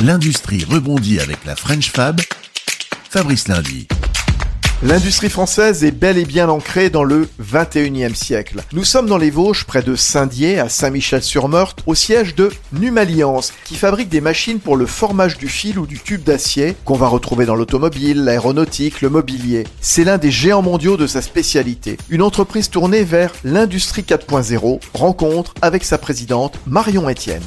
L'industrie rebondit avec la French Fab. Fabrice Lundi. L'industrie française est bel et bien ancrée dans le 21e siècle. Nous sommes dans les Vosges, près de Saint-Dié, à Saint-Michel-sur-Meurthe, au siège de Numalliance, qui fabrique des machines pour le formage du fil ou du tube d'acier, qu'on va retrouver dans l'automobile, l'aéronautique, le mobilier. C'est l'un des géants mondiaux de sa spécialité. Une entreprise tournée vers l'industrie 4.0, rencontre avec sa présidente Marion Etienne.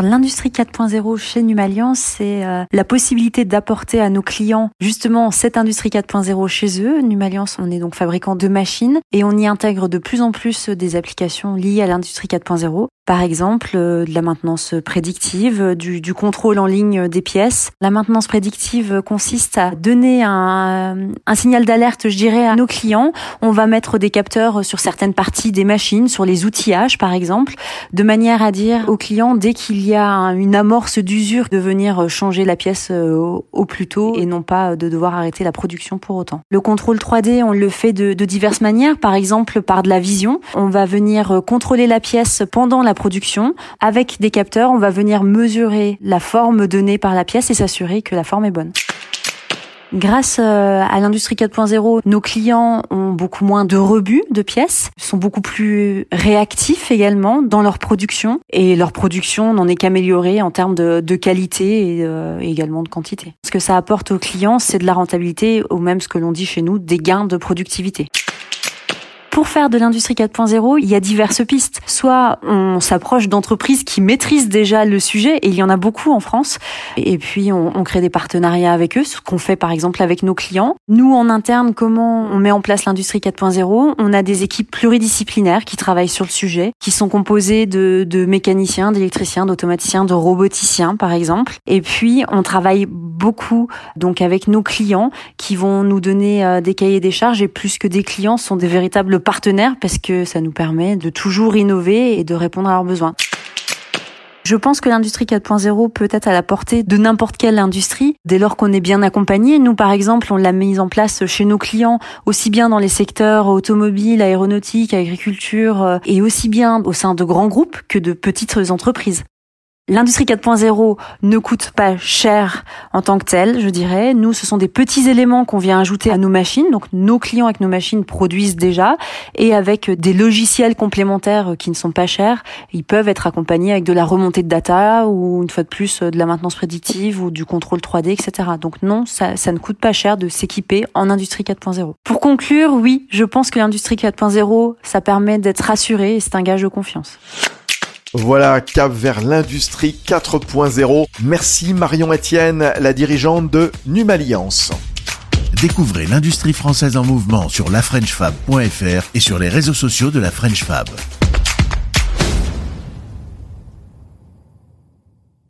L'industrie 4.0 chez Numalliance, c'est euh, la possibilité d'apporter à nos clients justement cette industrie 4.0 chez eux. Numalliance, on est donc fabricant de machines et on y intègre de plus en plus des applications liées à l'industrie 4.0. Par exemple, euh, de la maintenance prédictive, euh, du, du, contrôle en ligne des pièces. La maintenance prédictive consiste à donner un, un signal d'alerte, je dirais, à nos clients. On va mettre des capteurs sur certaines parties des machines, sur les outillages par exemple, de manière à dire aux clients dès qu'il y a une amorce d'usure de venir changer la pièce euh, au, plus tôt et non pas de devoir arrêter la production pour autant. Le contrôle 3D, on le fait de, de diverses manières, par exemple par de la vision. On va venir contrôler la pièce pendant la production. Avec des capteurs, on va venir mesurer la forme donnée par la pièce et s'assurer que la forme est bonne. Grâce euh, à l'industrie 4.0, nos clients ont beaucoup moins de rebuts de pièces, sont beaucoup plus réactifs également dans leur production et leur production n'en est qu'améliorée en termes de, qualité et euh, également de quantité. Ce que ça apporte aux clients, c'est de la rentabilité, ou même ce que l'on dit chez nous, des gains de productivité. Pour faire de l'industrie 4.0, il y a diverses pistes. Soit on s'approche d'entreprises qui maîtrisent déjà le sujet, et il y en a beaucoup en France, et puis on, crée des partenariats avec eux, ce qu'on fait par exemple avec nos clients. Nous, en interne, comment on met en place l'industrie 4.0 On a des équipes pluridisciplinaires qui travaillent sur le sujet, qui sont composées de, de mécaniciens, d'électriciens, d'automaticiens, de roboticiens par exemple. Et puis on travaille beaucoup donc avec nos clients qui vont nous donner euh, des cahiers des charges, et plus que des clients, sont des véritables parce que ça nous permet de toujours innover et de répondre à leurs besoins. Je pense que l'industrie 4.0 peut être à la portée de n'importe quelle industrie dès lors qu'on est bien accompagné. Nous, par exemple, on l'a mise en place chez nos clients, aussi bien dans les secteurs automobiles, aéronautique, agriculture, euh, et aussi bien au sein de grands groupes que de petites entreprises. L'industrie 4.0 ne coûte pas cher en tant que telle, je dirais. Nous, ce sont des petits éléments qu'on vient ajouter à nos machines. Donc, nos clients avec nos machines produisent déjà et avec des logiciels complémentaires qui ne sont pas chers, ils peuvent être accompagnés avec de la remontée de data ou une fois de plus de la maintenance prédictive ou du contrôle 3D, etc. Donc non, ça, ça ne coûte pas cher de s'équiper en industrie 4.0. Pour conclure, oui, je pense que l'industrie 4.0, ça permet d'être rassuré et c'est un gage de confiance. Voilà, cap vers l'industrie 4.0. Merci Marion Etienne, la dirigeante de Numalliance. Découvrez l'industrie française en mouvement sur lafrenchfab.fr et sur les réseaux sociaux de la French Fab.